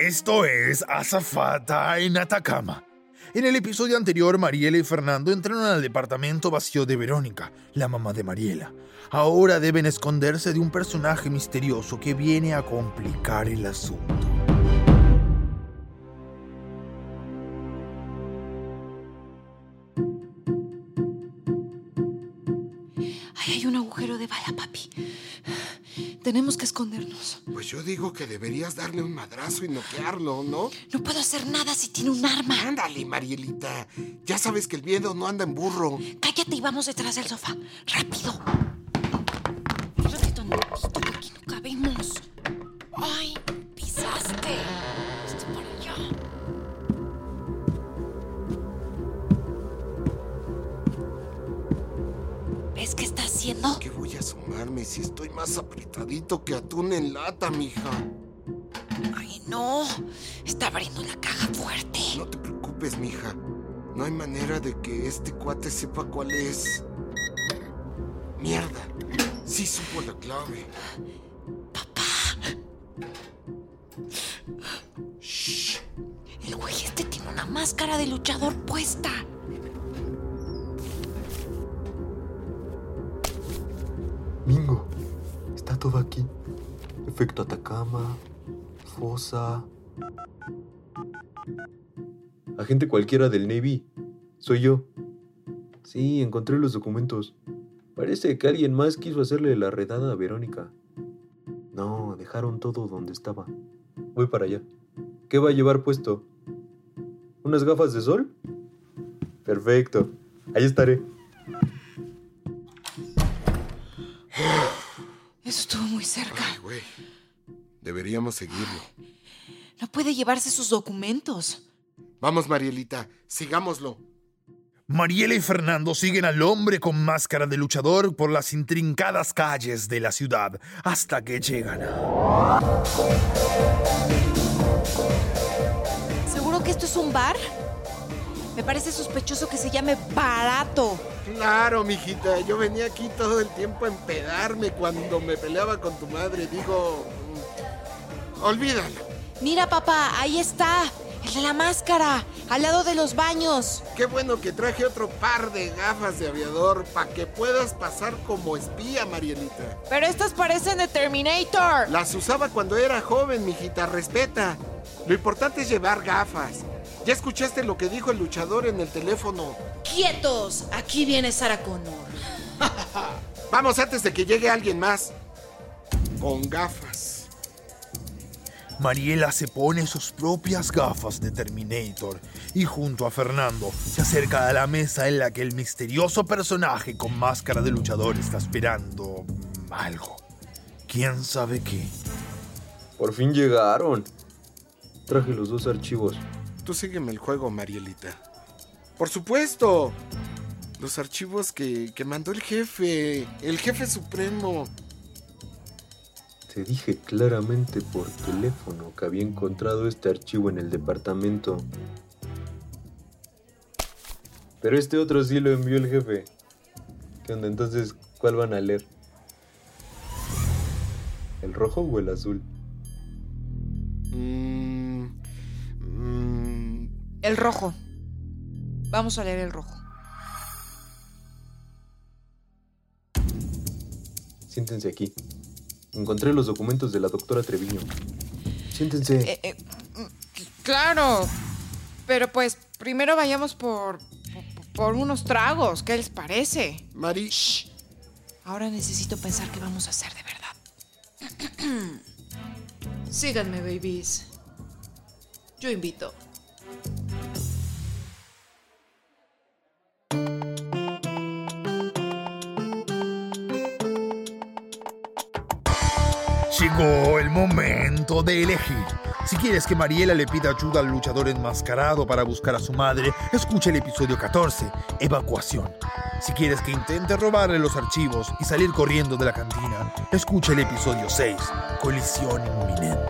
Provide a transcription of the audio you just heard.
Esto es Azafata en Atacama. En el episodio anterior, Mariela y Fernando entraron al departamento vacío de Verónica, la mamá de Mariela. Ahora deben esconderse de un personaje misterioso que viene a complicar el asunto. Ay, hay un agujero de bala, papi. Tenemos que escondernos. Pues yo digo que deberías darle un madrazo y noquearlo, ¿no? No puedo hacer nada si tiene un arma. Ándale, Marielita. Ya sabes que el miedo no anda en burro. Cállate y vamos detrás del sofá. ¡Rápido! Si estoy más apretadito que atún en lata, mija? ¡Ay, no! Está abriendo la caja fuerte. No te preocupes, mija. No hay manera de que este cuate sepa cuál es. Mierda. Sí supo la clave. Shh. El güey este tiene una máscara de luchador puesta. Mingo, está todo aquí. Efecto Atacama, fosa. Agente cualquiera del Navy. Soy yo. Sí, encontré los documentos. Parece que alguien más quiso hacerle la redada a Verónica. No, dejaron todo donde estaba. Voy para allá. ¿Qué va a llevar puesto? ¿Unas gafas de sol? Perfecto. Ahí estaré. Eso estuvo muy cerca. Ay, güey. Deberíamos seguirlo. No puede llevarse sus documentos. Vamos, Marielita. Sigámoslo. Mariela y Fernando siguen al hombre con máscara de luchador por las intrincadas calles de la ciudad hasta que llegan a... ¿Seguro que esto es un bar? Me parece sospechoso que se llame Barato. Claro, mijita. Yo venía aquí todo el tiempo a empedarme cuando me peleaba con tu madre. Digo. mm, Olvídalo. Mira, papá, ahí está. El de la máscara, al lado de los baños. Qué bueno que traje otro par de gafas de aviador para que puedas pasar como espía, Marielita. Pero estas parecen de Terminator. Las usaba cuando era joven, mijita. Respeta. Lo importante es llevar gafas. ¿Ya escuchaste lo que dijo el luchador en el teléfono? ¡Quietos! Aquí viene Sarah Connor. Vamos antes de que llegue alguien más. Con gafas. Mariela se pone sus propias gafas de Terminator y junto a Fernando se acerca a la mesa en la que el misterioso personaje con máscara de luchador está esperando algo. ¿Quién sabe qué? Por fin llegaron. Traje los dos archivos. Sígueme el juego, Marielita. Por supuesto. Los archivos que, que mandó el jefe. El jefe supremo. Te dije claramente por teléfono que había encontrado este archivo en el departamento. Pero este otro sí lo envió el jefe. ¿Qué onda? Entonces, ¿cuál van a leer? ¿El rojo o el azul? El rojo. Vamos a leer el rojo. Siéntense aquí. Encontré los documentos de la doctora Treviño. Siéntense. Eh, eh, mm, claro. Pero pues primero vayamos por, por, por unos tragos. ¿Qué les parece? Mari. Shh. Ahora necesito pensar qué vamos a hacer de verdad. Síganme, babies. Yo invito. Llegó el momento de elegir. Si quieres que Mariela le pida ayuda al luchador enmascarado para buscar a su madre, escucha el episodio 14, Evacuación. Si quieres que intente robarle los archivos y salir corriendo de la cantina, escucha el episodio 6, Colisión inminente.